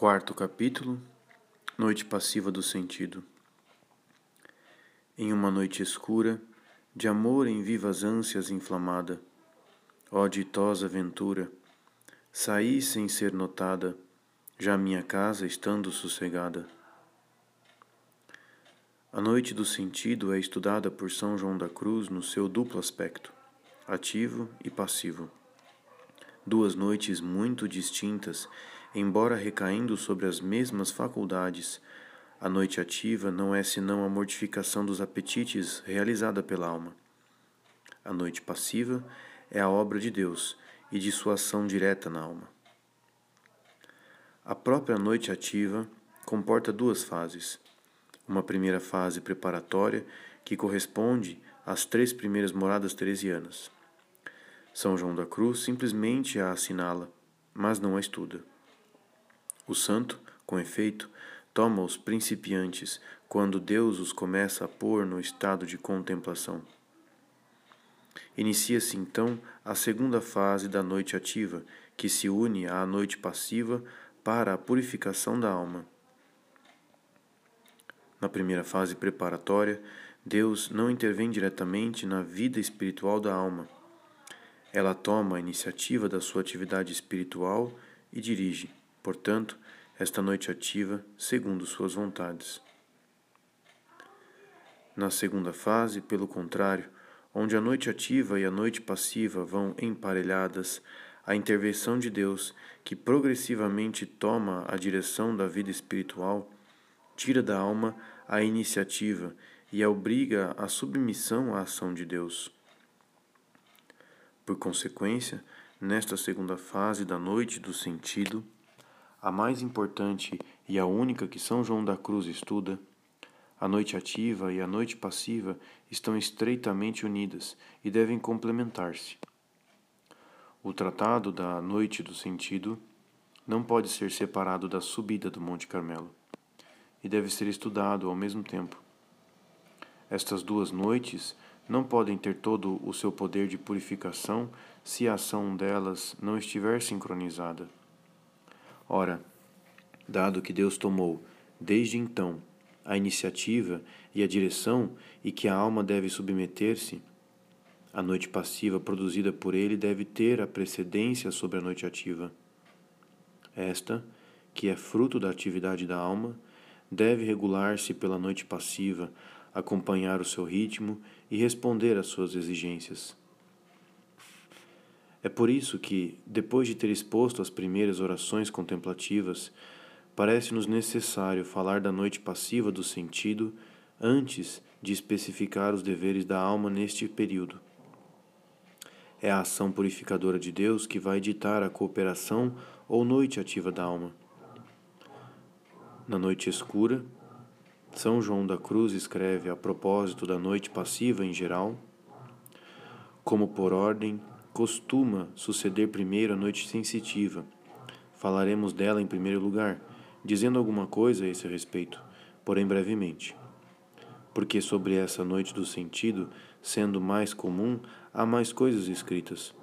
Quarto capítulo Noite passiva do sentido. Em uma noite escura, de amor em vivas ânsias inflamada, ó ditosa ventura, saí sem ser notada, já minha casa estando sossegada. A noite do sentido é estudada por São João da Cruz no seu duplo aspecto, ativo e passivo. Duas noites muito distintas embora recaindo sobre as mesmas faculdades, a noite ativa não é senão a mortificação dos apetites realizada pela alma. A noite passiva é a obra de Deus e de sua ação direta na alma. A própria noite ativa comporta duas fases. Uma primeira fase preparatória, que corresponde às três primeiras moradas teresianas. São João da Cruz simplesmente a assinala, mas não a estuda. O santo, com efeito, toma os principiantes quando Deus os começa a pôr no estado de contemplação. Inicia-se então a segunda fase da noite ativa, que se une à noite passiva para a purificação da alma. Na primeira fase preparatória, Deus não intervém diretamente na vida espiritual da alma. Ela toma a iniciativa da sua atividade espiritual e dirige portanto, esta noite ativa segundo suas vontades. Na segunda fase, pelo contrário, onde a noite ativa e a noite passiva vão emparelhadas, a intervenção de Deus, que progressivamente toma a direção da vida espiritual, tira da alma a iniciativa e a obriga à submissão à ação de Deus. Por consequência, nesta segunda fase da noite do sentido, a mais importante e a única que São João da Cruz estuda, a noite ativa e a noite passiva estão estreitamente unidas e devem complementar-se. O tratado da noite do sentido não pode ser separado da subida do Monte Carmelo e deve ser estudado ao mesmo tempo. Estas duas noites não podem ter todo o seu poder de purificação se a ação delas não estiver sincronizada. Ora, dado que Deus tomou, desde então, a iniciativa e a direção e que a alma deve submeter-se, a noite passiva produzida por ele deve ter a precedência sobre a noite ativa. Esta, que é fruto da atividade da alma, deve regular-se pela noite passiva, acompanhar o seu ritmo e responder às suas exigências. É por isso que, depois de ter exposto as primeiras orações contemplativas, parece-nos necessário falar da noite passiva do sentido antes de especificar os deveres da alma neste período. É a ação purificadora de Deus que vai ditar a cooperação ou noite ativa da alma. Na noite escura, São João da Cruz escreve a propósito da noite passiva em geral, como por ordem costuma suceder primeiro a noite sensitiva. Falaremos dela em primeiro lugar, dizendo alguma coisa a esse respeito, porém brevemente. Porque sobre essa noite do sentido, sendo mais comum, há mais coisas escritas.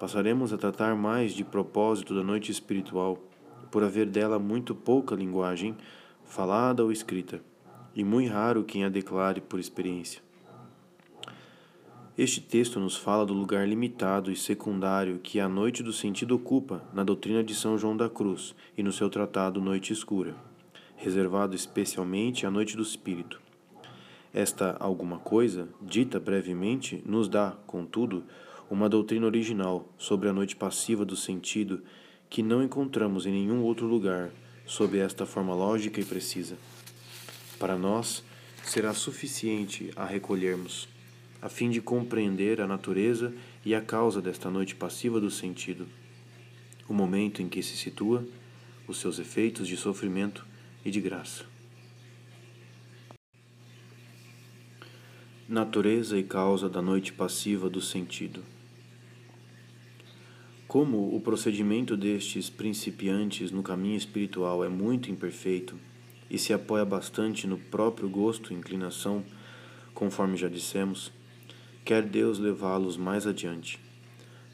Passaremos a tratar mais de propósito da noite espiritual, por haver dela muito pouca linguagem, falada ou escrita, e muito raro quem a declare por experiência. Este texto nos fala do lugar limitado e secundário que a noite do sentido ocupa na doutrina de São João da Cruz e no seu tratado Noite Escura, reservado especialmente à noite do espírito. Esta alguma coisa, dita brevemente, nos dá, contudo, uma doutrina original sobre a noite passiva do sentido que não encontramos em nenhum outro lugar sob esta forma lógica e precisa. Para nós, será suficiente a recolhermos a fim de compreender a natureza e a causa desta noite passiva do sentido, o momento em que se situa, os seus efeitos de sofrimento e de graça. Natureza e causa da noite passiva do sentido. Como o procedimento destes principiantes no caminho espiritual é muito imperfeito e se apoia bastante no próprio gosto e inclinação, conforme já dissemos, quer Deus levá-los mais adiante.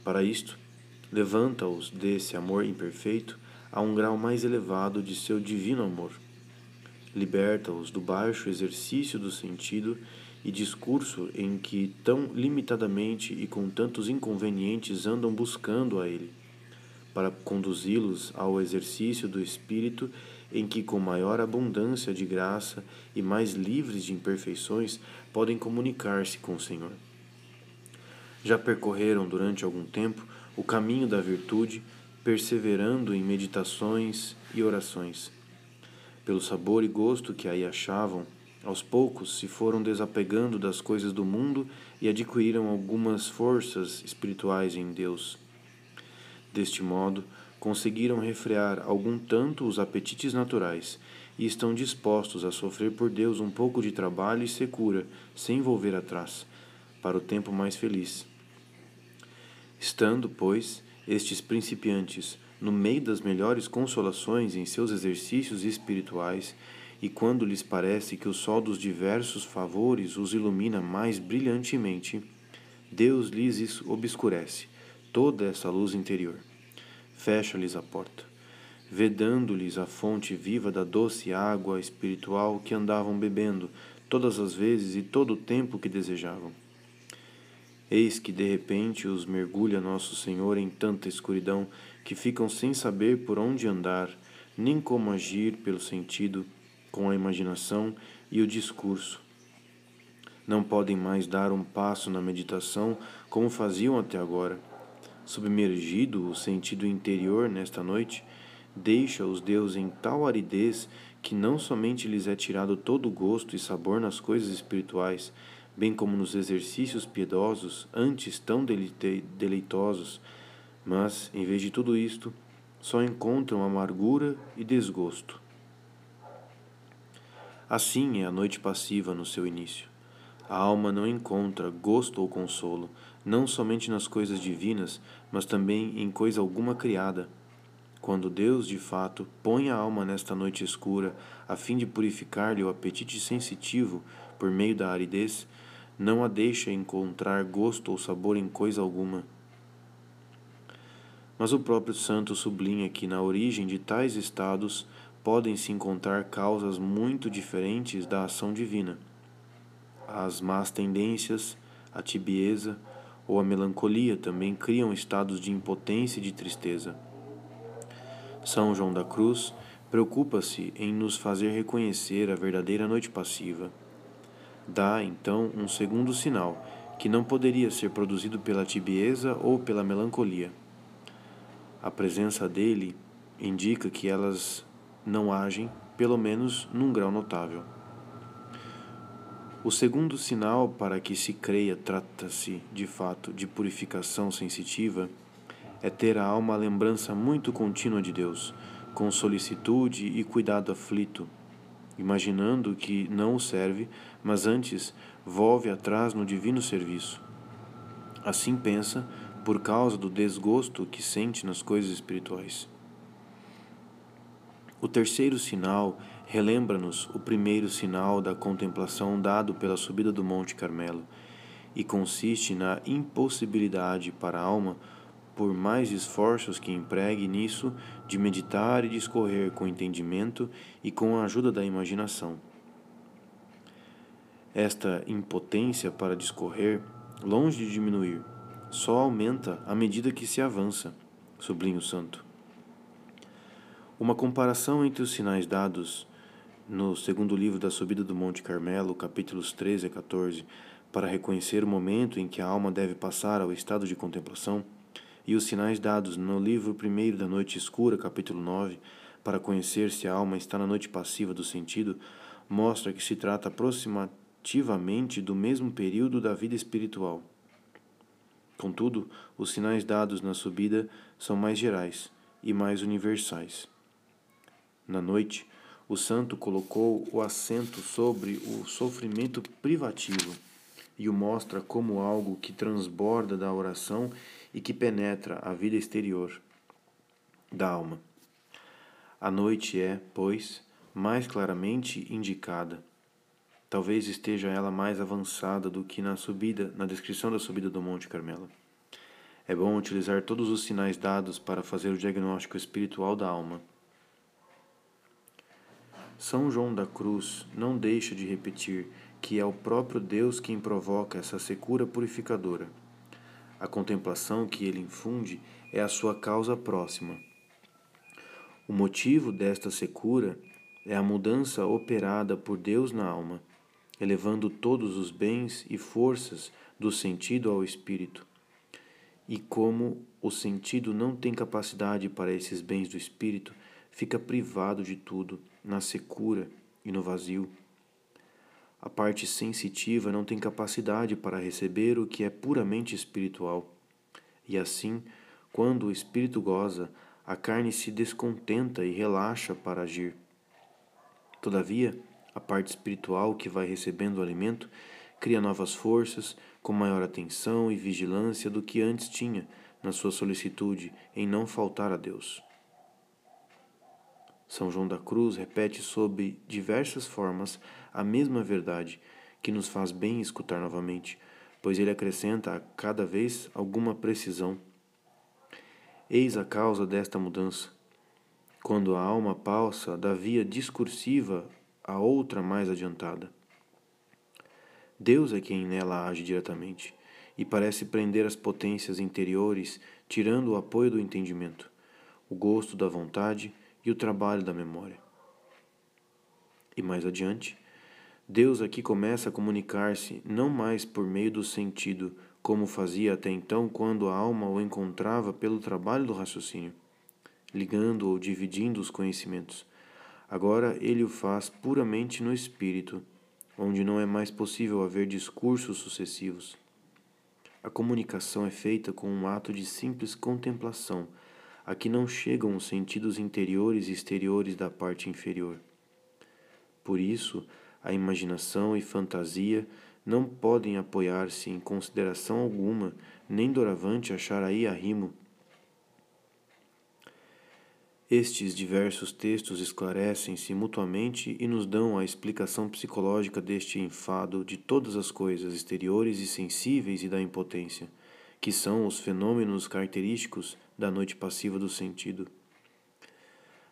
Para isto, levanta-os desse amor imperfeito a um grau mais elevado de seu divino amor. Liberta-os do baixo exercício do sentido e discurso em que tão limitadamente e com tantos inconvenientes andam buscando a ele, para conduzi-los ao exercício do espírito em que com maior abundância de graça e mais livres de imperfeições podem comunicar-se com o Senhor. Já percorreram durante algum tempo o caminho da virtude, perseverando em meditações e orações. Pelo sabor e gosto que aí achavam, aos poucos se foram desapegando das coisas do mundo e adquiriram algumas forças espirituais em Deus. Deste modo, conseguiram refrear algum tanto os apetites naturais e estão dispostos a sofrer por Deus um pouco de trabalho e secura, sem volver atrás, para o tempo mais feliz. Estando, pois, estes principiantes no meio das melhores consolações em seus exercícios espirituais, e quando lhes parece que o sol dos diversos favores os ilumina mais brilhantemente, Deus lhes obscurece toda essa luz interior. Fecha-lhes a porta, vedando-lhes a fonte viva da doce água espiritual que andavam bebendo todas as vezes e todo o tempo que desejavam. Eis que de repente os mergulha nosso Senhor em tanta escuridão que ficam sem saber por onde andar, nem como agir pelo sentido, com a imaginação e o discurso. Não podem mais dar um passo na meditação como faziam até agora. Submergido o sentido interior nesta noite, deixa-os Deus em tal aridez que não somente lhes é tirado todo o gosto e sabor nas coisas espirituais, bem como nos exercícios piedosos, antes tão deleitosos, mas, em vez de tudo isto, só encontram amargura e desgosto. Assim é a noite passiva no seu início. A alma não encontra gosto ou consolo, não somente nas coisas divinas, mas também em coisa alguma criada. Quando Deus, de fato, põe a alma nesta noite escura, a fim de purificar-lhe o apetite sensitivo por meio da aridez, não a deixa encontrar gosto ou sabor em coisa alguma. Mas o próprio santo sublinha que na origem de tais estados podem se encontrar causas muito diferentes da ação divina. As más tendências, a tibieza ou a melancolia também criam estados de impotência e de tristeza. São João da Cruz preocupa-se em nos fazer reconhecer a verdadeira noite passiva. Dá, então, um segundo sinal, que não poderia ser produzido pela tibieza ou pela melancolia a presença dele indica que elas não agem, pelo menos num grau notável. O segundo sinal para que se creia trata-se, de fato, de purificação sensitiva é ter a alma a lembrança muito contínua de Deus, com solicitude e cuidado aflito, imaginando que não o serve, mas antes volve atrás no divino serviço. Assim pensa por causa do desgosto que sente nas coisas espirituais. O terceiro sinal relembra-nos o primeiro sinal da contemplação dado pela subida do Monte Carmelo e consiste na impossibilidade para a alma, por mais esforços que empregue nisso, de meditar e discorrer com entendimento e com a ajuda da imaginação. Esta impotência para discorrer, longe de diminuir, só aumenta à medida que se avança, sublinha o santo. Uma comparação entre os sinais dados no segundo livro da Subida do Monte Carmelo, capítulos 13 a 14, para reconhecer o momento em que a alma deve passar ao estado de contemplação, e os sinais dados no livro primeiro da Noite Escura, capítulo 9, para conhecer se a alma está na noite passiva do sentido, mostra que se trata aproximativamente do mesmo período da vida espiritual. Contudo, os sinais dados na subida são mais gerais e mais universais. Na noite, o santo colocou o acento sobre o sofrimento privativo e o mostra como algo que transborda da oração e que penetra a vida exterior da alma. A noite é, pois, mais claramente indicada Talvez esteja ela mais avançada do que na subida, na descrição da subida do Monte Carmelo. É bom utilizar todos os sinais dados para fazer o diagnóstico espiritual da alma. São João da Cruz não deixa de repetir que é o próprio Deus quem provoca essa secura purificadora. A contemplação que ele infunde é a sua causa próxima. O motivo desta secura é a mudança operada por Deus na alma, elevando todos os bens e forças do sentido ao espírito. E como o sentido não tem capacidade para esses bens do espírito, fica privado de tudo, na secura e no vazio. A parte sensitiva não tem capacidade para receber o que é puramente espiritual. E assim, quando o espírito goza, a carne se descontenta e relaxa para agir. Todavia, a parte espiritual que vai recebendo o alimento cria novas forças, com maior atenção e vigilância do que antes tinha na sua solicitude em não faltar a Deus. São João da Cruz repete sob diversas formas a mesma verdade, que nos faz bem escutar novamente, pois ele acrescenta a cada vez alguma precisão Eis a causa desta mudança. Quando a alma passa da via discursiva a outra mais adiantada. Deus é quem nela age diretamente e parece prender as potências interiores, tirando o apoio do entendimento, o gosto da vontade e o trabalho da memória. E mais adiante, Deus aqui começa a comunicar-se não mais por meio do sentido como fazia até então quando a alma o encontrava pelo trabalho do raciocínio, ligando ou dividindo os conhecimentos. Agora ele o faz puramente no espírito, onde não é mais possível haver discursos sucessivos. A comunicação é feita com um ato de simples contemplação, a que não chegam os sentidos interiores e exteriores da parte inferior. Por isso, a imaginação e fantasia não podem apoiar-se em consideração alguma, nem doravante achar aí arrimo. Estes diversos textos esclarecem-se mutuamente e nos dão a explicação psicológica deste enfado de todas as coisas exteriores e sensíveis e da impotência, que são os fenômenos característicos da noite passiva do sentido.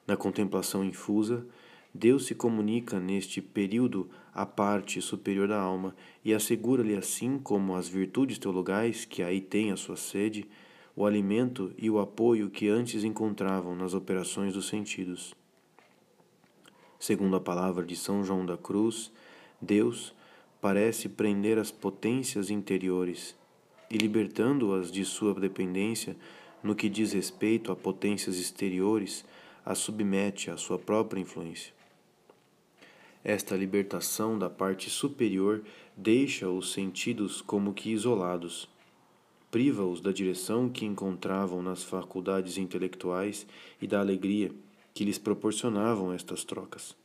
Na contemplação infusa, Deus se comunica neste período à parte superior da alma e assegura-lhe, assim como as virtudes teologais que aí têm a sua sede, o alimento e o apoio que antes encontravam nas operações dos sentidos. Segundo a palavra de São João da Cruz, Deus parece prender as potências interiores e, libertando-as de sua dependência no que diz respeito a potências exteriores, as submete à sua própria influência. Esta libertação da parte superior deixa os sentidos como que isolados, priva-os da direção que encontravam nas faculdades intelectuais e da alegria que lhes proporcionavam estas trocas.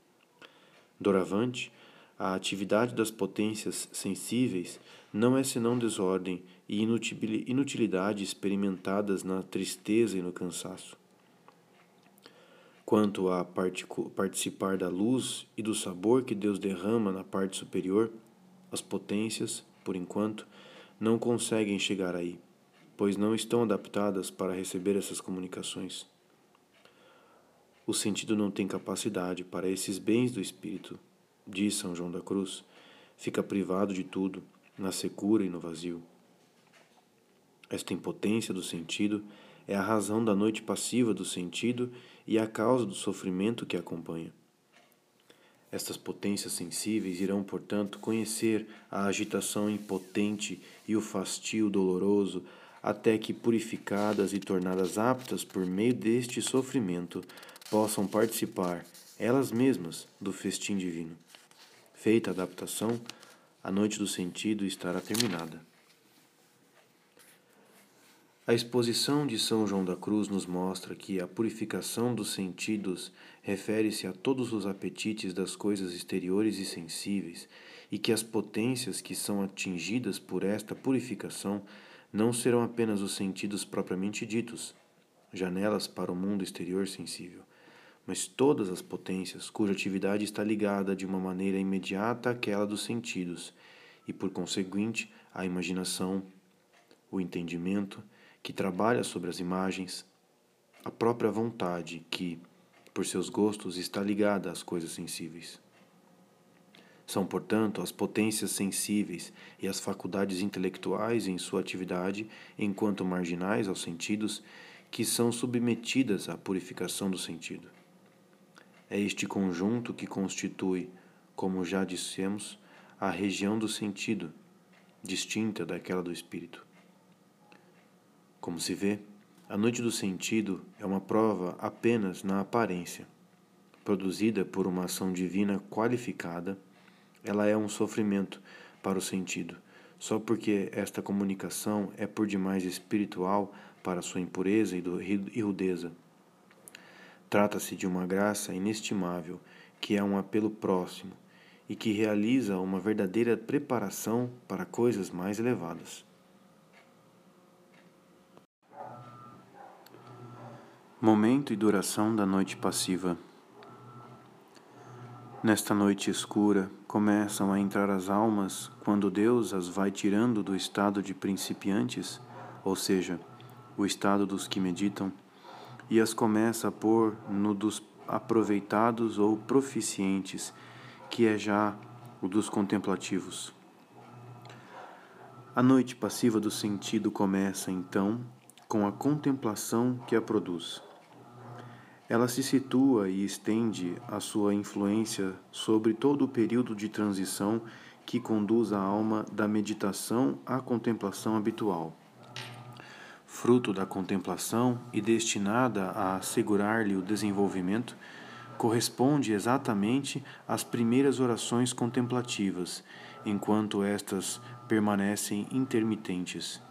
Doravante, a atividade das potências sensíveis não é senão desordem e inutilidade experimentadas na tristeza e no cansaço. Quanto a participar da luz e do sabor que Deus derrama na parte superior, as potências, por enquanto, não conseguem chegar aí, pois não estão adaptadas para receber essas comunicações. O sentido não tem capacidade para esses bens do espírito, diz São João da Cruz, fica privado de tudo, na secura e no vazio. Esta impotência do sentido é a razão da noite passiva do sentido e a causa do sofrimento que acompanha. Estas potências sensíveis irão, portanto, conhecer a agitação impotente e o fastio doloroso, até que, purificadas e tornadas aptas por meio deste sofrimento, possam participar, elas mesmas, do festim divino. Feita a adaptação, a noite do sentido estará terminada. A exposição de São João da Cruz nos mostra que a purificação dos sentidos refere-se a todos os apetites das coisas exteriores e sensíveis, e que as potências que são atingidas por esta purificação não serão apenas os sentidos propriamente ditos, janelas para o mundo exterior sensível, mas todas as potências cuja atividade está ligada de uma maneira imediata àquela dos sentidos, e por conseguinte, a imaginação, o entendimento, que trabalha sobre as imagens, a própria vontade que, por seus gostos, está ligada às coisas sensíveis. São, portanto, as potências sensíveis e as faculdades intelectuais em sua atividade, enquanto marginais aos sentidos, que são submetidas à purificação do sentido. É este conjunto que constitui, como já dissemos, a região do sentido, distinta daquela do espírito. Como se vê, a noite do sentido é uma prova apenas na aparência, produzida por uma ação divina qualificada ela é um sofrimento para o sentido, só porque esta comunicação é por demais espiritual para sua impureza e rudeza. Trata-se de uma graça inestimável, que é um apelo próximo e que realiza uma verdadeira preparação para coisas mais elevadas. Momento e duração da noite passiva. Nesta noite escura, começam a entrar as almas quando Deus as vai tirando do estado de principiantes, ou seja, o estado dos que meditam, e as começa a pôr no dos aproveitados ou proficientes, que é já o dos contemplativos. A noite passiva do sentido começa, então, com a contemplação que a produz. Ela se situa e estende a sua influência sobre todo o período de transição que conduz a alma da meditação à contemplação habitual. Fruto da contemplação e destinada a assegurar-lhe o desenvolvimento, corresponde exatamente às primeiras orações contemplativas, enquanto estas permanecem intermitentes.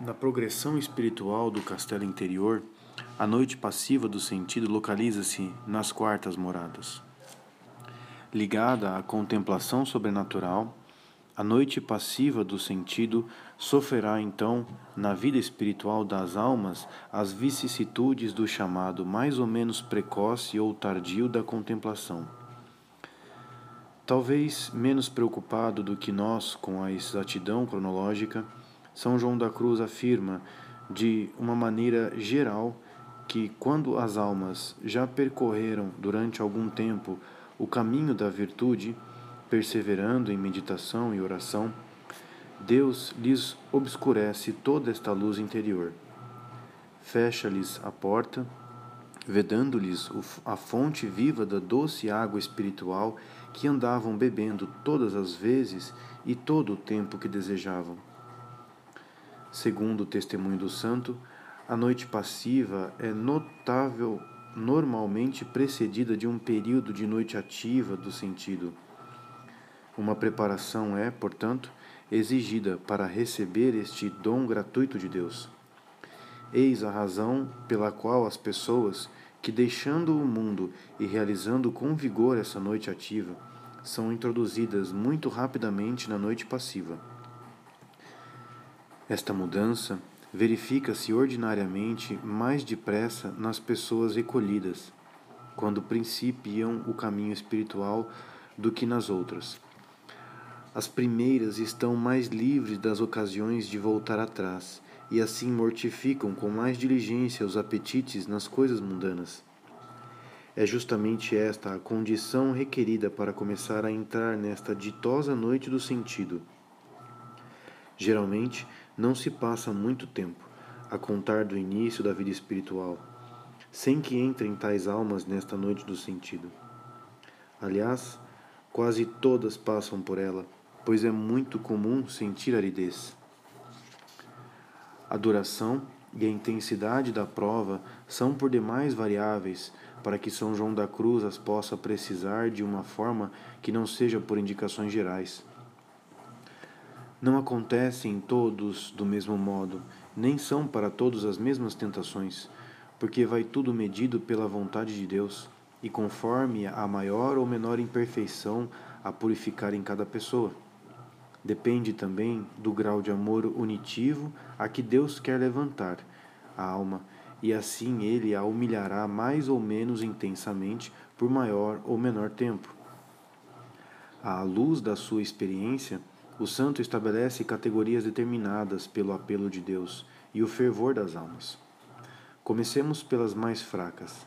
Na progressão espiritual do castelo interior, a noite passiva do sentido localiza-se nas quartas moradas. Ligada à contemplação sobrenatural, a noite passiva do sentido sofrerá então, na vida espiritual das almas, as vicissitudes do chamado mais ou menos precoce ou tardio da contemplação. Talvez menos preocupado do que nós com a exatidão cronológica, São João da Cruz afirma, de uma maneira geral, que, quando as almas já percorreram durante algum tempo o caminho da virtude, perseverando em meditação e oração, Deus lhes obscurece toda esta luz interior. Fecha-lhes a porta, vedando-lhes a fonte viva da doce água espiritual que andavam bebendo todas as vezes e todo o tempo que desejavam. Segundo o testemunho do santo, a noite passiva é notável, normalmente precedida de um período de noite ativa do sentido. Uma preparação é, portanto, exigida para receber este dom gratuito de Deus. Eis a razão pela qual as pessoas que, deixando o mundo e realizando com vigor essa noite ativa, são introduzidas muito rapidamente na noite passiva. Esta mudança verifica-se ordinariamente mais depressa nas pessoas recolhidas, quando principiam o caminho espiritual, do que nas outras. As primeiras estão mais livres das ocasiões de voltar atrás e assim mortificam com mais diligência os apetites nas coisas mundanas. É justamente esta a condição requerida para começar a entrar nesta ditosa noite do sentido. Geralmente, não se passa muito tempo, a contar do início da vida espiritual, sem que entrem tais almas nesta noite do sentido. Aliás, quase todas passam por ela, pois é muito comum sentir aridez. A duração e a intensidade da prova são por demais variáveis para que São João da Cruz as possa precisar de uma forma que não seja por indicações gerais. Não acontecem todos do mesmo modo, nem são para todos as mesmas tentações, porque vai tudo medido pela vontade de Deus e conforme a maior ou menor imperfeição a purificar em cada pessoa. Depende também do grau de amor unitivo a que Deus quer levantar a alma, e assim ele a humilhará mais ou menos intensamente por maior ou menor tempo. À luz da sua experiência, O santo estabelece categorias determinadas pelo apelo de Deus e o fervor das almas. Comecemos pelas mais fracas.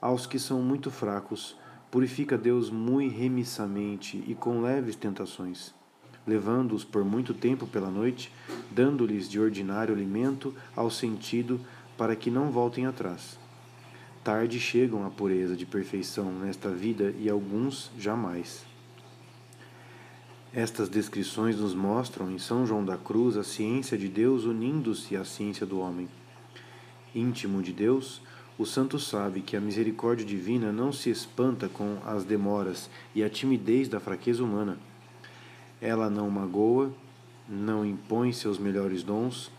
Aos que são muito fracos, purifica Deus muito remissamente e com leves tentações, levando-os por muito tempo pela noite, dando-lhes de ordinário alimento ao sentido para que não voltem atrás. Tarde chegam à pureza de perfeição nesta vida e alguns jamais. Estas descrições nos mostram em São João da Cruz a ciência de Deus unindo-se à ciência do homem. Íntimo de Deus, o santo sabe que a misericórdia divina não se espanta com as demoras e a timidez da fraqueza humana. Ela não magoa, não impõe seus melhores dons,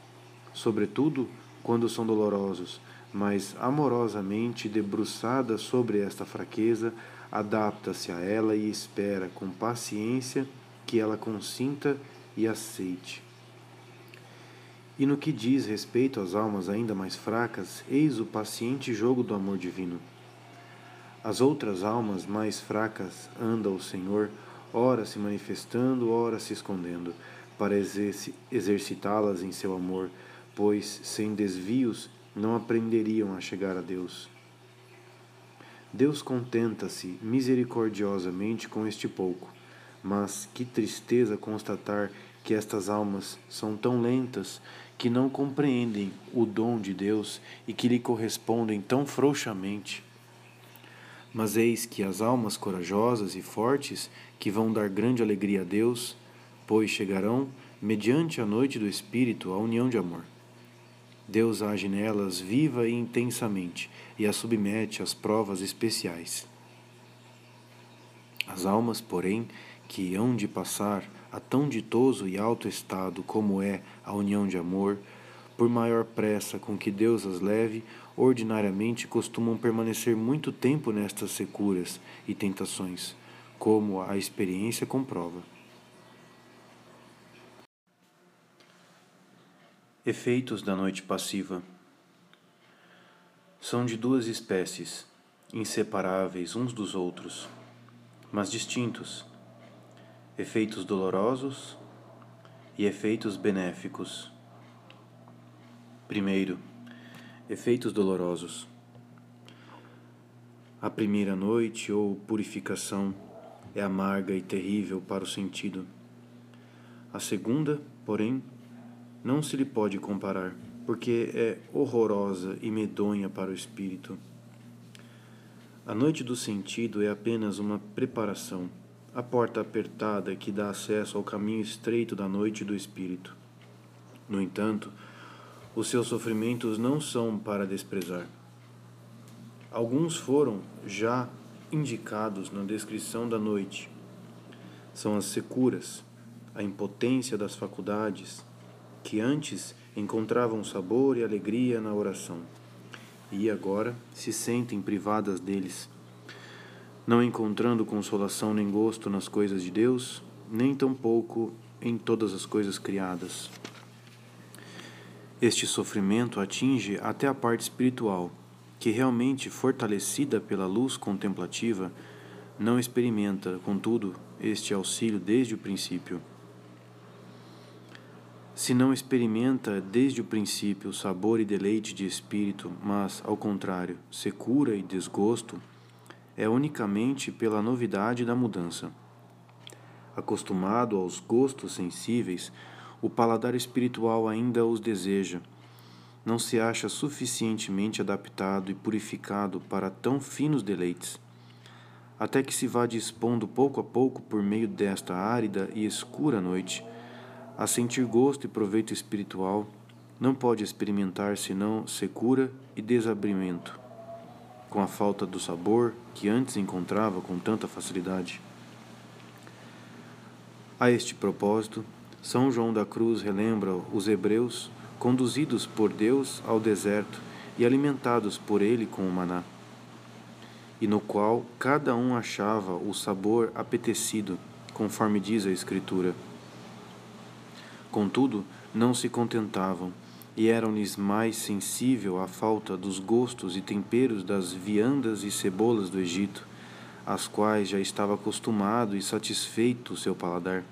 sobretudo quando são dolorosos, mas amorosamente debruçada sobre esta fraqueza, adapta-se a ela e espera com paciência que ela consinta e aceite. E no que diz respeito às almas ainda mais fracas, eis o paciente jogo do amor divino. As outras almas mais fracas anda o Senhor, ora se manifestando, ora se escondendo, para exercitá-las em seu amor, pois sem desvios não aprenderiam a chegar a Deus. Deus contenta-se misericordiosamente com este pouco, mas que tristeza constatar que estas almas são tão lentas que não compreendem o dom de Deus e que lhe correspondem tão frouxamente. Mas eis que as almas corajosas e fortes, que vão dar grande alegria a Deus, pois chegarão, mediante a noite do Espírito, à união de amor. Deus age nelas viva e intensamente e as submete às provas especiais. As almas, porém, que hão de passar a tão ditoso e alto estado como é a união de amor, por maior pressa com que Deus as leve, ordinariamente costumam permanecer muito tempo nestas securas e tentações, como a experiência comprova. Efeitos da noite passiva são de duas espécies, inseparáveis uns dos outros, mas distintos. Efeitos dolorosos e efeitos benéficos. Primeiro, efeitos dolorosos. A primeira noite ou purificação é amarga e terrível para o sentido. A segunda, porém, não se lhe pode comparar, porque é horrorosa e medonha para o espírito. A noite do sentido é apenas uma preparação, a porta apertada que dá acesso ao caminho estreito da noite do espírito. No entanto, os seus sofrimentos não são para desprezar. Alguns foram já indicados na descrição da noite. São as securas, a impotência das faculdades, que antes encontravam sabor e alegria na oração, e agora se sentem privadas deles, não encontrando consolação nem gosto nas coisas de Deus, nem tampouco em todas as coisas criadas. Este sofrimento atinge até a parte espiritual, que realmente fortalecida pela luz contemplativa, não experimenta, contudo, este auxílio desde o princípio se não experimenta desde o princípio sabor e deleite de espírito, mas, ao contrário, secura e desgosto, é unicamente pela novidade da mudança. Acostumado aos gostos sensíveis, o paladar espiritual ainda os deseja. Não se acha suficientemente adaptado e purificado para tão finos deleites. Até que se vá dispondo pouco a pouco por meio desta árida e escura noite a sentir gosto e proveito espiritual, não pode experimentar senão secura e desabrimento, com a falta do sabor que antes encontrava com tanta facilidade. A este propósito, São João da Cruz relembra os hebreus conduzidos por Deus ao deserto e alimentados por ele com o maná, e no qual cada um achava o sabor apetecido, conforme diz a Escritura. Contudo, não se contentavam, e eram-lhes mais sensível à falta dos gostos e temperos das viandas e cebolas do Egito, às quais já estava acostumado e satisfeito o seu paladar,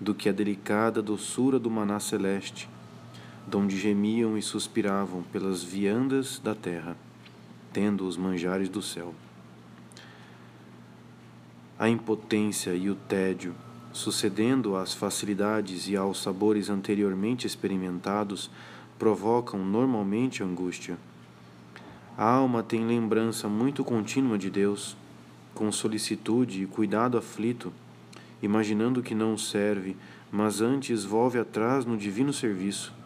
do que a delicada doçura do maná celeste, donde gemiam e suspiravam pelas viandas da terra, tendo os manjares do céu. A impotência e o tédio, sucedendo às facilidades e aos sabores anteriormente experimentados, provocam normalmente angústia. A alma tem lembrança muito contínua de Deus, com solicitude e cuidado aflito, imaginando que não serve, mas antes volve atrás no divino serviço.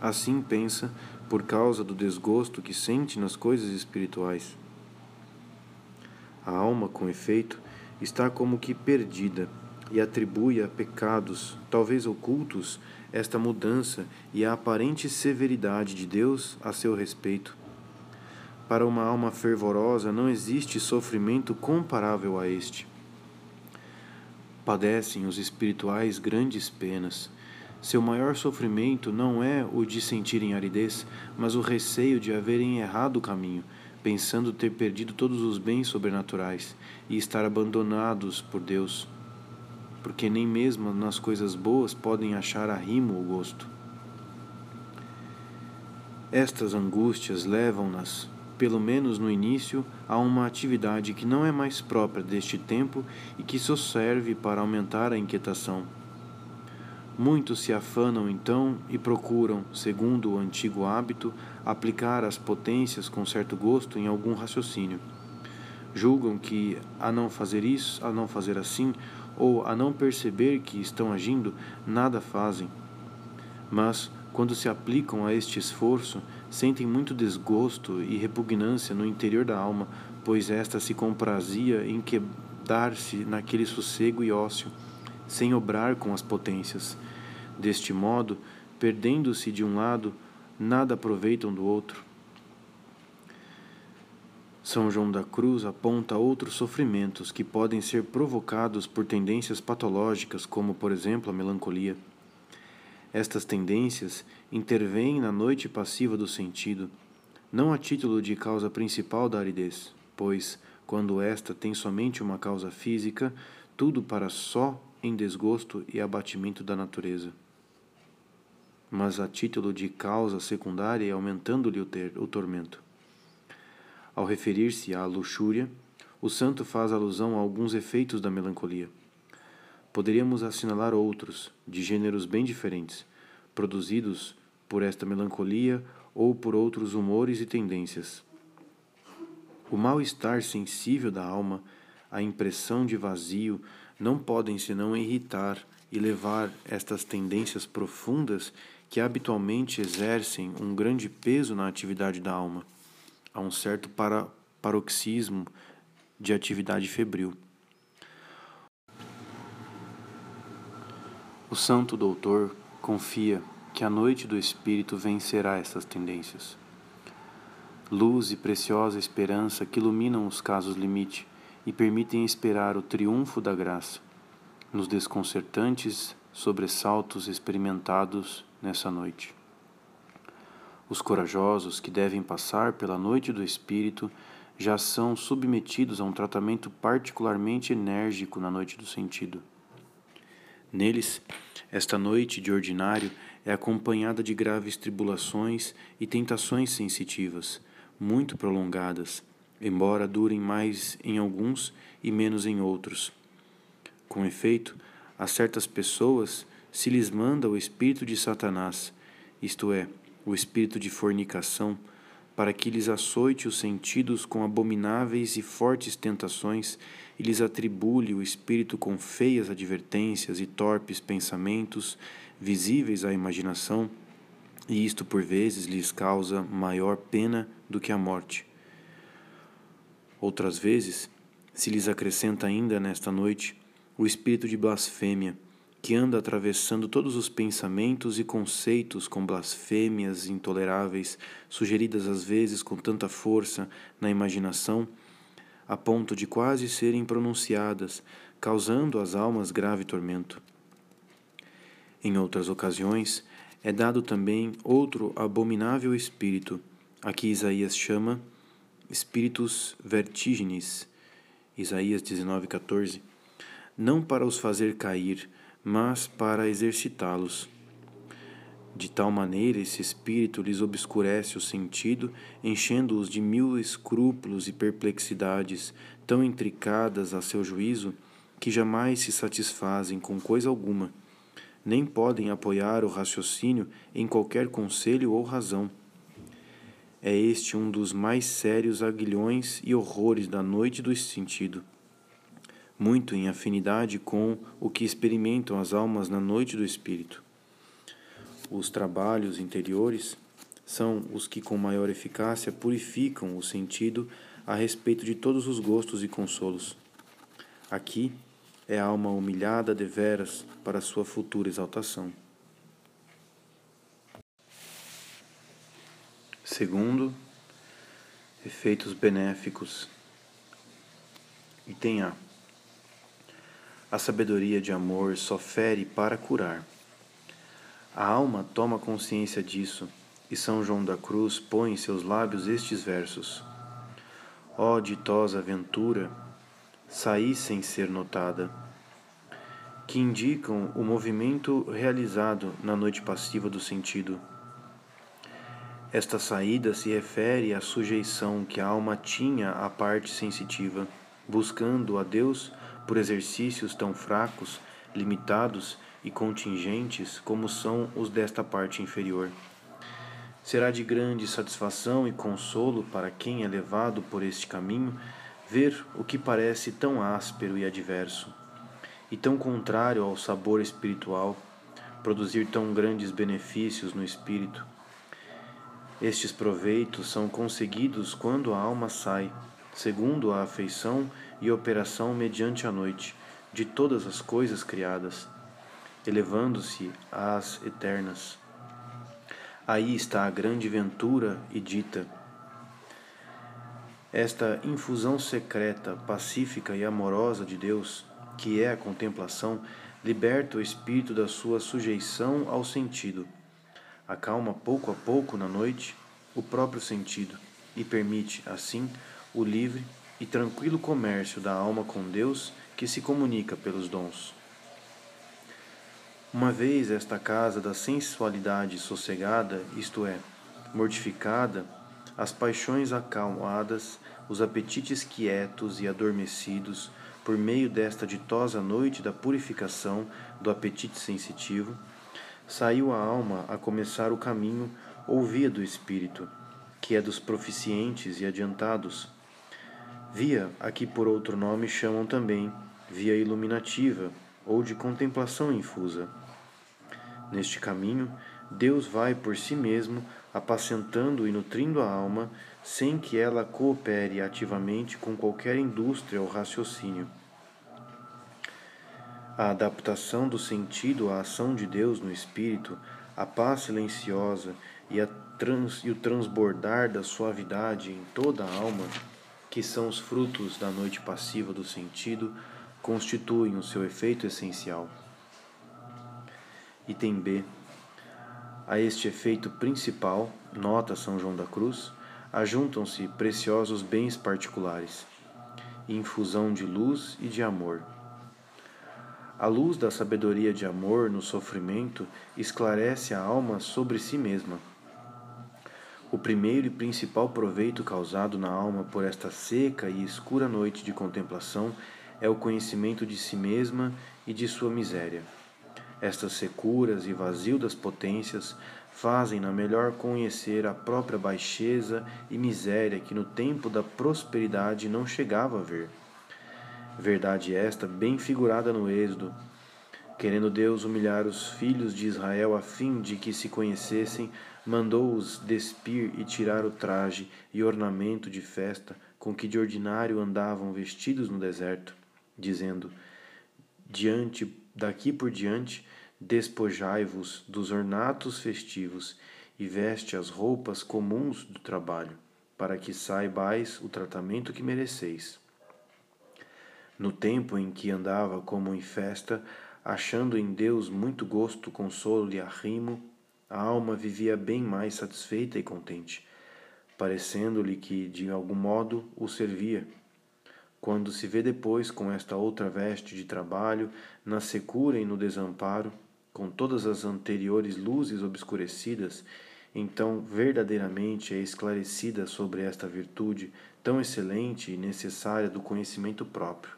Assim pensa por causa do desgosto que sente nas coisas espirituais. A alma, com efeito, está como que perdida e atribui a pecados, talvez ocultos, esta mudança e a aparente severidade de Deus a seu respeito. Para uma alma fervorosa não existe sofrimento comparável a este. Padecem os espirituais grandes penas. Seu maior sofrimento não é o de sentirem aridez, mas o receio de haverem errado o caminho, pensando ter perdido todos os bens sobrenaturais e estar abandonados por Deus, porque nem mesmo nas coisas boas podem achar arrimo o gosto. Estas angústias levam-nas, pelo menos no início, a uma atividade que não é mais própria deste tempo e que só serve para aumentar a inquietação. Muitos se afanam então e procuram, segundo o antigo hábito, aplicar as potências com certo gosto em algum raciocínio. Julgam que, a não fazer isso, a não fazer assim, ou a não perceber que estão agindo, nada fazem. Mas, quando se aplicam a este esforço, sentem muito desgosto e repugnância no interior da alma, pois esta se comprazia em quedar-se naquele sossego e ócio, sem obrar com as potências. Deste modo, perdendo-se de um lado, nada aproveitam do outro. São João da Cruz aponta outros sofrimentos que podem ser provocados por tendências patológicas, como, por exemplo, a melancolia. Estas tendências intervêm na noite passiva do sentido, não a título de causa principal da aridez, pois, quando esta tem somente uma causa física, tudo para só em desgosto e abatimento da natureza. Mas a título de causa secundária e aumentando-lhe o, o tormento. Ao referir-se à luxúria, o santo faz alusão a alguns efeitos da melancolia. Poderíamos assinalar outros, de gêneros bem diferentes, produzidos por esta melancolia ou por outros humores e tendências. O mal-estar sensível da alma, a impressão de vazio, não podem senão irritar e levar estas tendências profundas que habitualmente exercem um grande peso na atividade da alma a um certo para, paroxismo de atividade febril. O santo doutor confia que a noite do espírito vencerá essas tendências. Luz e preciosa esperança que iluminam os casos limite e permitem esperar o triunfo da graça nos desconcertantes sobressaltos experimentados nessa noite. Os corajosos que devem passar pela noite do espírito já são submetidos a um tratamento particularmente enérgico na noite do sentido. Neles, esta noite de ordinário é acompanhada de graves tribulações e tentações sensitivas, muito prolongadas, embora durem mais em alguns e menos em outros. Com efeito, a certas pessoas se lhes manda o espírito de Satanás, isto é, o espírito de fornicação, para que lhes açoite os sentidos com abomináveis e fortes tentações e lhes atribule o espírito com feias advertências e torpes pensamentos visíveis à imaginação, e isto por vezes lhes causa maior pena do que a morte. Outras vezes, se lhes acrescenta ainda nesta noite o espírito de blasfêmia, que anda atravessando todos os pensamentos e conceitos com blasfêmias intoleráveis, sugeridas às vezes com tanta força na imaginação, a ponto de quase serem pronunciadas, causando às almas grave tormento. Em outras ocasiões, é dado também outro abominável espírito, a que Isaías chama espíritos vertígenes, Isaías 19:14, não para os fazer cair, mas para exercitá-los. De tal maneira, esse espírito lhes obscurece o sentido, enchendo-os de mil escrúpulos e perplexidades tão intricadas a seu juízo que jamais se satisfazem com coisa alguma, nem podem apoiar o raciocínio em qualquer conselho ou razão. É este um dos mais sérios aguilhões e horrores da noite do sentido, muito em afinidade com o que experimentam as almas na noite do espírito. Os trabalhos interiores são os que com maior eficácia purificam o sentido a respeito de todos os gostos e consolos. Aqui é a alma humilhada deveras para sua futura exaltação. Segundo, efeitos benéficos. Item A. A sabedoria de amor só fere para curar. A alma toma consciência disso, e São João da Cruz põe em seus lábios estes versos: Ó oh, ditosa aventura, saí sem ser notada, que indicam o movimento realizado na noite passiva do sentido. Esta saída se refere à sujeição que a alma tinha à parte sensitiva, buscando a Deus por exercícios tão fracos, limitados e contingentes como são os desta parte inferior. Será de grande satisfação e consolo para quem é levado por este caminho ver o que parece tão áspero e adverso, e tão contrário ao sabor espiritual, produzir tão grandes benefícios no espírito. Estes proveitos são conseguidos quando a alma sai, segundo a afeição e operação mediante a noite, de todas as coisas criadas, elevando-se às eternas. Aí está a grande ventura e dita esta infusão secreta, pacífica e amorosa de Deus, que é a contemplação, liberta o espírito da sua sujeição ao sentido. Acalma pouco a pouco na noite o próprio sentido e permite, assim, o livre e tranquilo comércio da alma com Deus que se comunica pelos dons. Uma vez esta casa da sensualidade sossegada, isto é, mortificada, as paixões acalmadas, os apetites quietos e adormecidos, por meio desta ditosa noite da purificação do apetite sensitivo, saiu a alma a começar o caminho ou via do espírito, que é dos proficientes e adiantados. Via, a que por outro nome chamam também via iluminativa ou de contemplação infusa. Neste caminho, Deus vai por si mesmo apacentando e nutrindo a alma sem que ela coopere ativamente com qualquer indústria ou raciocínio. A adaptação do sentido à ação de Deus no espírito, a paz silenciosa e, a trans, e o transbordar da suavidade em toda a alma, que são os frutos da noite passiva do sentido, constituem o seu efeito essencial. Item B. A este efeito principal, nota São João da Cruz, ajuntam-se preciosos bens particulares, infusão de luz e de amor. A luz da sabedoria de amor no sofrimento esclarece a alma sobre si mesma. O primeiro e principal proveito causado na alma por esta seca e escura noite de contemplação é o conhecimento de si mesma e de sua miséria. Estas securas e vazio das potências fazem-na melhor conhecer a própria baixeza e miséria que no tempo da prosperidade não chegava a ver. Verdade esta bem figurada no Êxodo, querendo Deus humilhar os filhos de Israel a fim de que se conhecessem, mandou-os despir e tirar o traje e ornamento de festa com que de ordinário andavam vestidos no deserto, dizendo: Diante Daqui por diante, despojai-vos dos ornatos festivos e veste as roupas comuns do trabalho, para que saibais o tratamento que mereceis. No tempo em que andava como em festa, achando em Deus muito gosto, consolo e arrimo, a alma vivia bem mais satisfeita e contente, parecendo-lhe que de algum modo o servia. quando se vê depois com esta outra veste de trabalho, na secura e no desamparo, com todas as anteriores luzes obscurecidas, então verdadeiramente é esclarecida sobre esta virtude tão excelente e necessária do conhecimento próprio.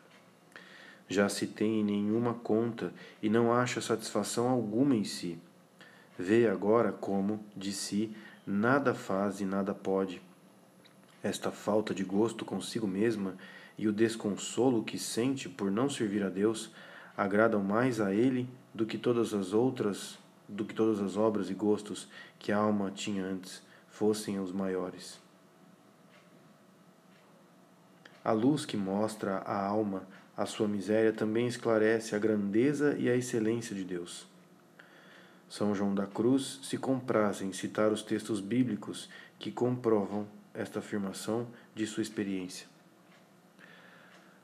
Já se tem em nenhuma conta e não acha satisfação alguma em si. Vê agora como, de si, nada faz e nada pode. Esta falta de gosto consigo mesma e o desconsolo que sente por não servir a Deus agradam mais a ele do que todas as outras, do que todas as obras e gostos que a alma tinha antes, fossem os maiores. A luz que mostra à alma a sua miséria também esclarece a grandeza e a excelência de Deus. São João da Cruz se compraz em citar os textos bíblicos que comprovam esta afirmação de sua experiência.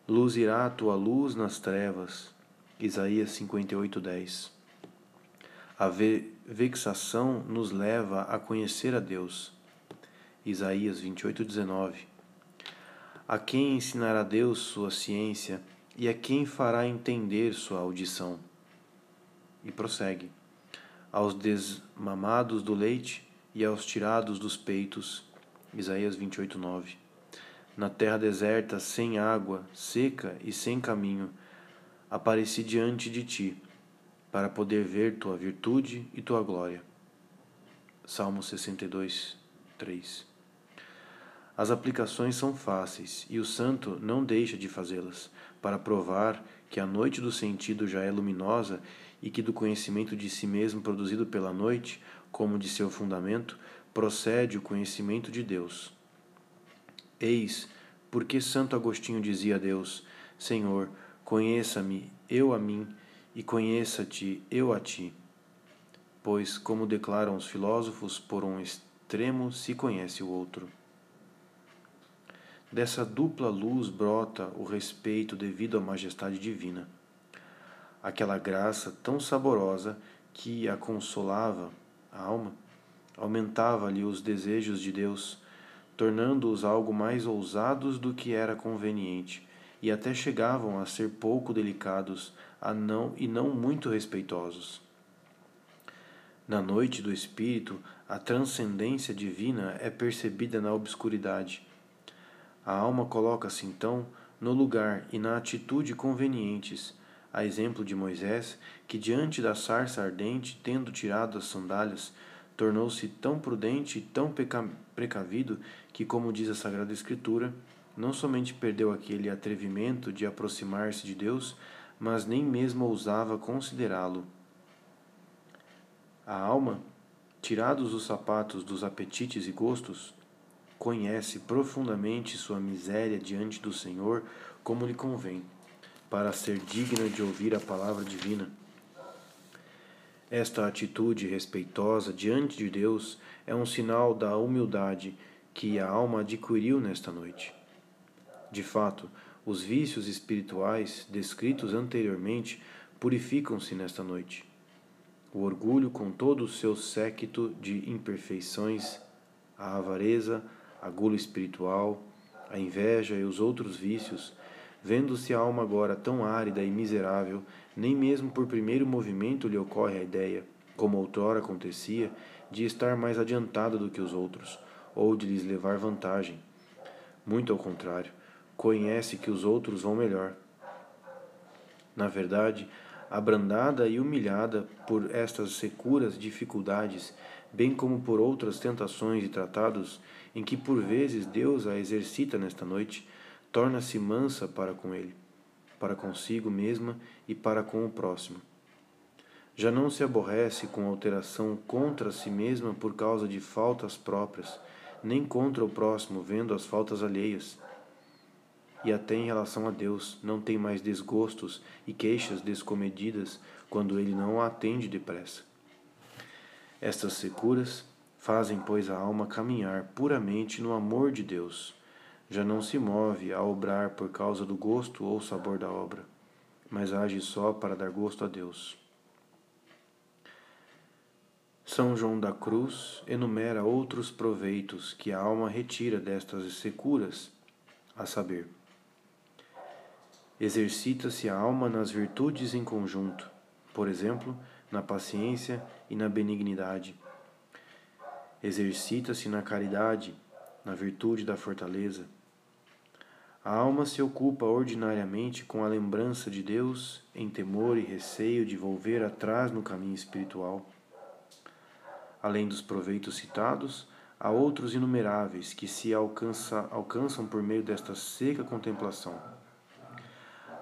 Luzirá a tua luz nas trevas. Isaías 58:10. A vexação nos leva a conhecer a Deus. Isaías 28:19. A quem ensinará Deus sua ciência e a quem fará entender sua audição? E prossegue. Aos desmamados do leite e aos tirados dos peitos. Isaías 28:9 na terra deserta, sem água, seca e sem caminho, apareci diante de ti, para poder ver tua virtude e tua glória. Salmo 62, 3 As aplicações são fáceis e o santo não deixa de fazê-las, para provar que a noite do sentido já é luminosa e que do conhecimento de si mesmo produzido pela noite, como de seu fundamento, procede o conhecimento de Deus. Eis porque Santo Agostinho dizia a Deus: Senhor, conheça-me, eu a mim, e conheça-te, eu a ti. Pois, como declaram os filósofos, por um extremo se conhece o outro. Dessa dupla luz brota o respeito devido à majestade divina. Aquela graça tão saborosa que a consolava, a alma, aumentava-lhe os desejos de Deus tornando-os algo mais ousados do que era conveniente, e até chegavam a ser pouco delicados a não e não muito respeitosos. Na noite do espírito, a transcendência divina é percebida na obscuridade. A alma coloca-se então no lugar e na atitude convenientes, a exemplo de Moisés, que diante da sarça ardente, tendo tirado as sandálias, tornou-se tão prudente e tão precavido que, como diz a Sagrada Escritura, não somente perdeu aquele atrevimento de aproximar-se de Deus, mas nem mesmo ousava considerá-lo. A alma, tirados os sapatos dos apetites e gostos, conhece profundamente sua miséria diante do Senhor como lhe convém, para ser digna de ouvir a palavra divina. Esta atitude respeitosa diante de Deus é um sinal da humildade que a alma adquiriu nesta noite. De fato, os vícios espirituais descritos anteriormente purificam-se nesta noite. O orgulho, com todo o seu séquito de imperfeições, a avareza, a gula espiritual, a inveja e os outros vícios, vendo-se a alma agora tão árida e miserável, nem mesmo por primeiro movimento lhe ocorre a ideia, como outrora acontecia, de estar mais adiantada do que os outros, ou de lhes levar vantagem. Muito ao contrário, conhece que os outros vão melhor. Na verdade, abrandada e humilhada por estas securas dificuldades, bem como por outras tentações e tratados em que por vezes Deus a exercita nesta noite, torna-se mansa para com ele para consigo mesma e para com o próximo. Já não se aborrece com alteração contra si mesma por causa de faltas próprias, nem contra o próximo vendo as faltas alheias. E até em relação a Deus não tem mais desgostos e queixas descomedidas quando ele não a atende depressa. Estas securas fazem, pois, a alma caminhar puramente no amor de Deus já não se move a obrar por causa do gosto ou sabor da obra, mas age só para dar gosto a Deus. São João da Cruz enumera outros proveitos que a alma retira destas securas, a saber, Exercita-se a alma nas virtudes em conjunto, por exemplo, na paciência e na benignidade. Exercita-se na caridade, na virtude da fortaleza. A alma se ocupa ordinariamente com a lembrança de Deus em temor e receio de volver atrás no caminho espiritual. Além dos proveitos citados, há outros inumeráveis que se alcança, alcançam por meio desta seca contemplação.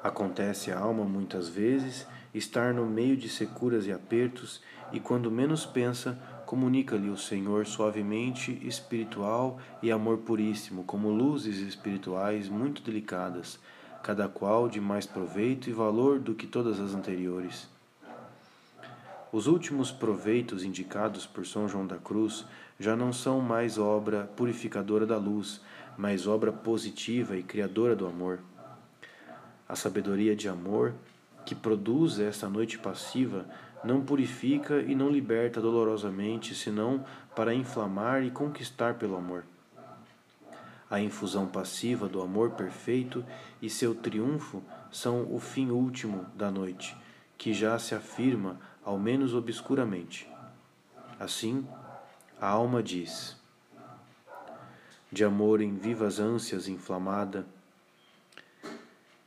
Acontece à alma muitas vezes estar no meio de securas e apertos, e quando menos pensa, comunica-lhe o Senhor suavemente espiritual e amor puríssimo, como luzes espirituais muito delicadas, cada qual de mais proveito e valor do que todas as anteriores. Os últimos proveitos indicados por São João da Cruz já não são mais obra purificadora da luz, mas obra positiva e criadora do amor. A sabedoria de amor que produz esta noite passiva não purifica e não liberta dolorosamente, senão para inflamar e conquistar pelo amor. A infusão passiva do amor perfeito e seu triunfo são o fim último da noite, que já se afirma ao menos obscuramente. Assim, a alma diz: De amor em vivas ânsias inflamada,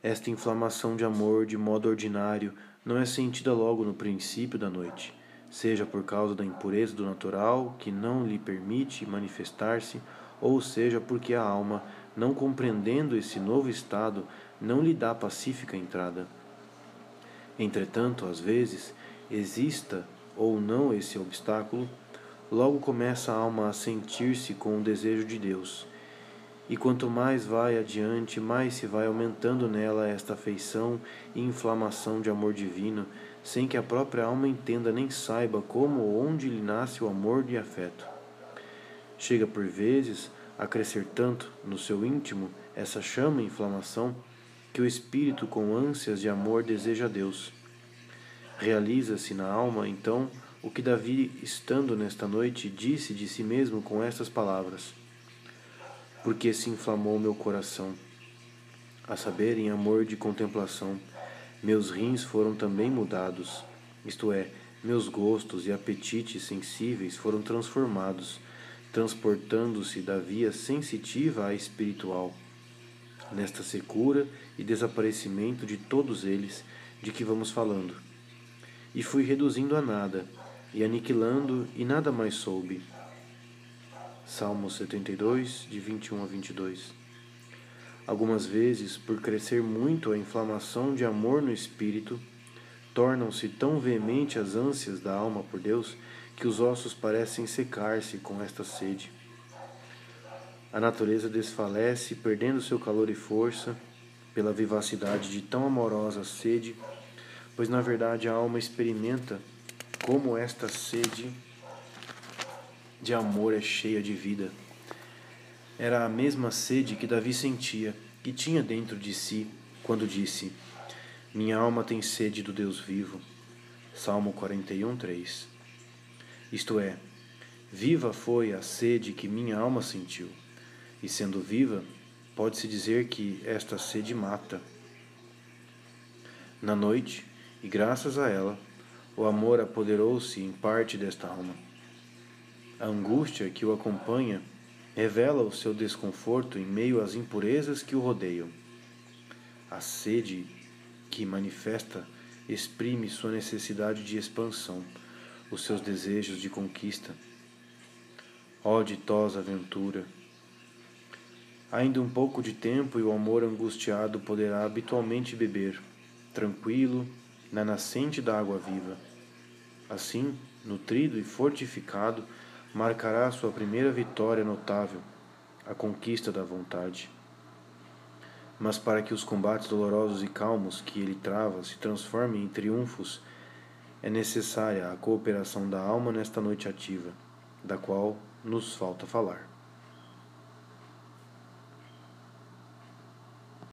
esta inflamação de amor, de modo ordinário, não é sentida logo no princípio da noite, seja por causa da impureza do natural, que não lhe permite manifestar-se, ou seja porque a alma, não compreendendo esse novo estado, não lhe dá pacífica entrada. Entretanto, às vezes, exista ou não esse obstáculo, logo começa a alma a sentir-se com o desejo de Deus. E quanto mais vai adiante, mais se vai aumentando nela esta afeição e inflamação de amor divino, sem que a própria alma entenda nem saiba como ou onde lhe nasce o amor de afeto. Chega por vezes a crescer tanto no seu íntimo essa chama e inflamação que o espírito com ânsias de amor deseja a Deus Realiza-se na alma, então, o que Davi, estando nesta noite, disse de si mesmo com estas palavras: Porque se inflamou meu coração, a saber, em amor de contemplação, meus rins foram também mudados, isto é, meus gostos e apetites sensíveis foram transformados, transportando-se da via sensitiva à espiritual. Nesta secura e desaparecimento de todos eles de que vamos falando e fui reduzindo a nada, e aniquilando, e nada mais soube. Salmo 72, de 21 a 22. Algumas vezes, por crescer muito a inflamação de amor no espírito, tornam-se tão veementes as ânsias da alma por Deus que os ossos parecem secar-se com esta sede. A natureza desfalece, perdendo seu calor e força, pela vivacidade de tão amorosa sede pois na verdade a alma experimenta como esta sede de amor é cheia de vida. Era a mesma sede que Davi sentia, que tinha dentro de si, quando disse: Minha alma tem sede do Deus vivo. Salmo 41, 3. Isto é, viva foi a sede que minha alma sentiu, e sendo viva, pode-se dizer que esta sede mata. Na noite, e graças a ela, o amor apoderou-se em parte desta alma. A angústia que o acompanha revela o seu desconforto em meio às impurezas que o rodeiam. A sede que manifesta exprime sua necessidade de expansão, os seus desejos de conquista. Ó ditosa aventura! Ainda um pouco de tempo e o amor angustiado poderá habitualmente beber, tranquilo na nascente da água viva. Assim, nutrido e fortificado, marcará sua primeira vitória notável, a conquista da vontade. Mas para que os combates dolorosos e calmos que ele trava se transformem em triunfos, é necessária a cooperação da alma nesta noite ativa, da qual nos falta falar.